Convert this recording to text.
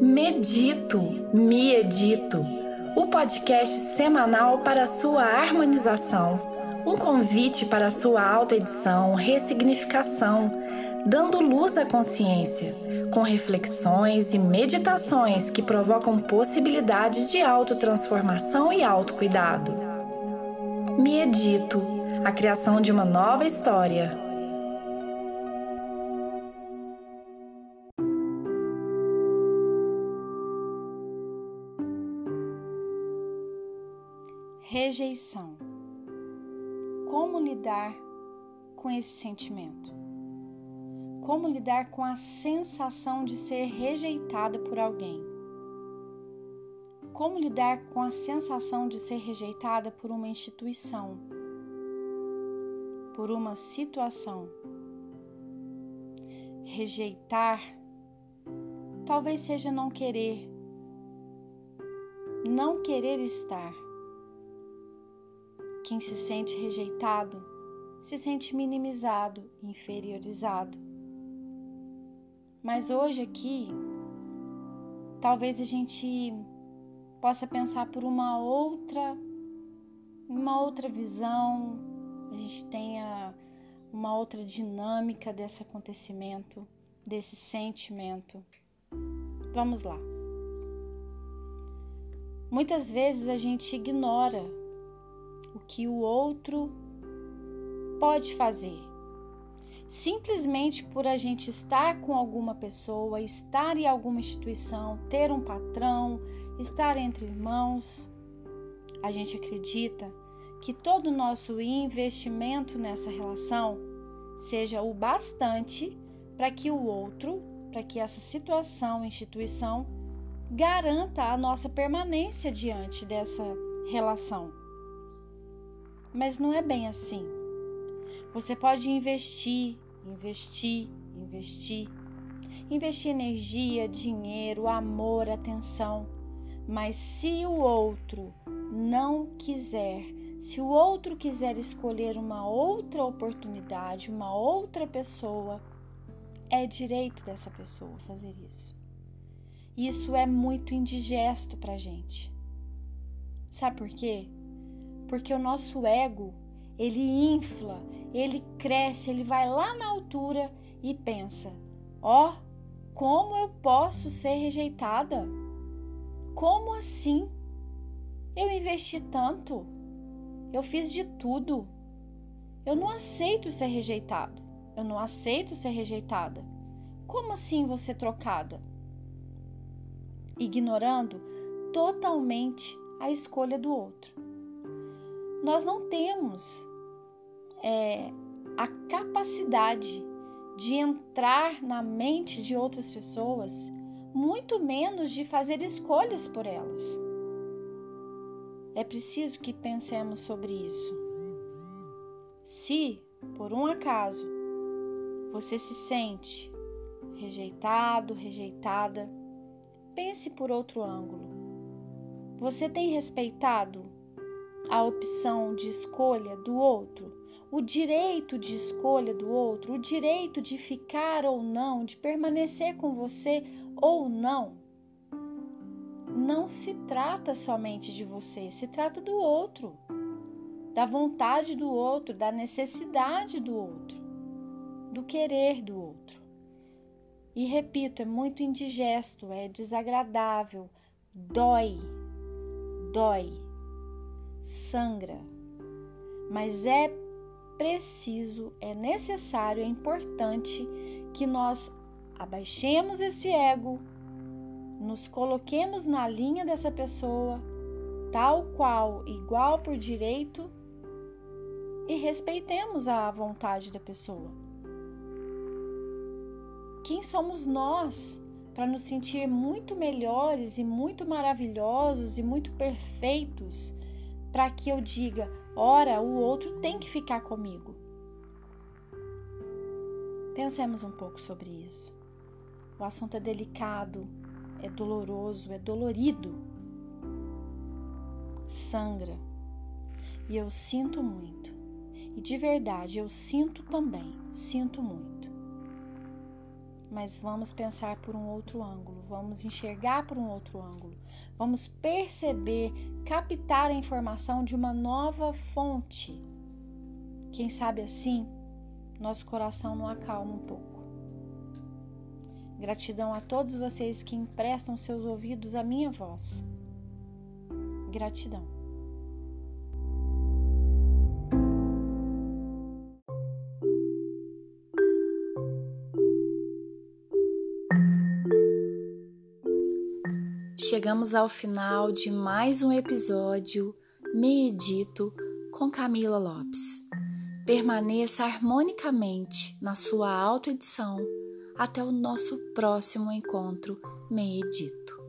Medito, me edito, o podcast semanal para sua harmonização, um convite para sua autoedição, ressignificação, dando luz à consciência, com reflexões e meditações que provocam possibilidades de autotransformação e autocuidado. Me edito, a criação de uma nova história. Rejeição. Como lidar com esse sentimento? Como lidar com a sensação de ser rejeitada por alguém? Como lidar com a sensação de ser rejeitada por uma instituição? Por uma situação? Rejeitar talvez seja não querer, não querer estar quem se sente rejeitado se sente minimizado, inferiorizado. Mas hoje aqui, talvez a gente possa pensar por uma outra uma outra visão, a gente tenha uma outra dinâmica desse acontecimento, desse sentimento. Vamos lá. Muitas vezes a gente ignora o que o outro pode fazer. Simplesmente por a gente estar com alguma pessoa, estar em alguma instituição, ter um patrão, estar entre irmãos, a gente acredita que todo o nosso investimento nessa relação seja o bastante para que o outro, para que essa situação, instituição, garanta a nossa permanência diante dessa relação. Mas não é bem assim. Você pode investir, investir, investir, investir energia, dinheiro, amor, atenção. Mas se o outro não quiser, se o outro quiser escolher uma outra oportunidade, uma outra pessoa, é direito dessa pessoa fazer isso. Isso é muito indigesto para gente. Sabe por quê? Porque o nosso ego ele infla, ele cresce, ele vai lá na altura e pensa: ó, oh, como eu posso ser rejeitada? Como assim? Eu investi tanto, eu fiz de tudo. Eu não aceito ser rejeitado, eu não aceito ser rejeitada. Como assim você trocada? Ignorando totalmente a escolha do outro nós não temos é, a capacidade de entrar na mente de outras pessoas, muito menos de fazer escolhas por elas. É preciso que pensemos sobre isso. Se, por um acaso, você se sente rejeitado, rejeitada, pense por outro ângulo. Você tem respeitado a opção de escolha do outro, o direito de escolha do outro, o direito de ficar ou não, de permanecer com você ou não. Não se trata somente de você, se trata do outro, da vontade do outro, da necessidade do outro, do querer do outro. E repito, é muito indigesto, é desagradável, dói, dói sangra, mas é preciso, é necessário, é importante que nós abaixemos esse ego, nos coloquemos na linha dessa pessoa, tal qual, igual por direito, e respeitemos a vontade da pessoa. Quem somos nós para nos sentir muito melhores e muito maravilhosos e muito perfeitos para que eu diga: ora, o outro tem que ficar comigo. Pensemos um pouco sobre isso. O assunto é delicado, é doloroso, é dolorido, sangra. E eu sinto muito. E de verdade eu sinto também, sinto muito. Mas vamos pensar por um outro ângulo, vamos enxergar por um outro ângulo, vamos perceber, captar a informação de uma nova fonte. Quem sabe assim, nosso coração não acalma um pouco. Gratidão a todos vocês que emprestam seus ouvidos à minha voz. Gratidão. Chegamos ao final de mais um episódio Medito com Camila Lopes. Permaneça harmonicamente na sua autoedição até o nosso próximo encontro Medito.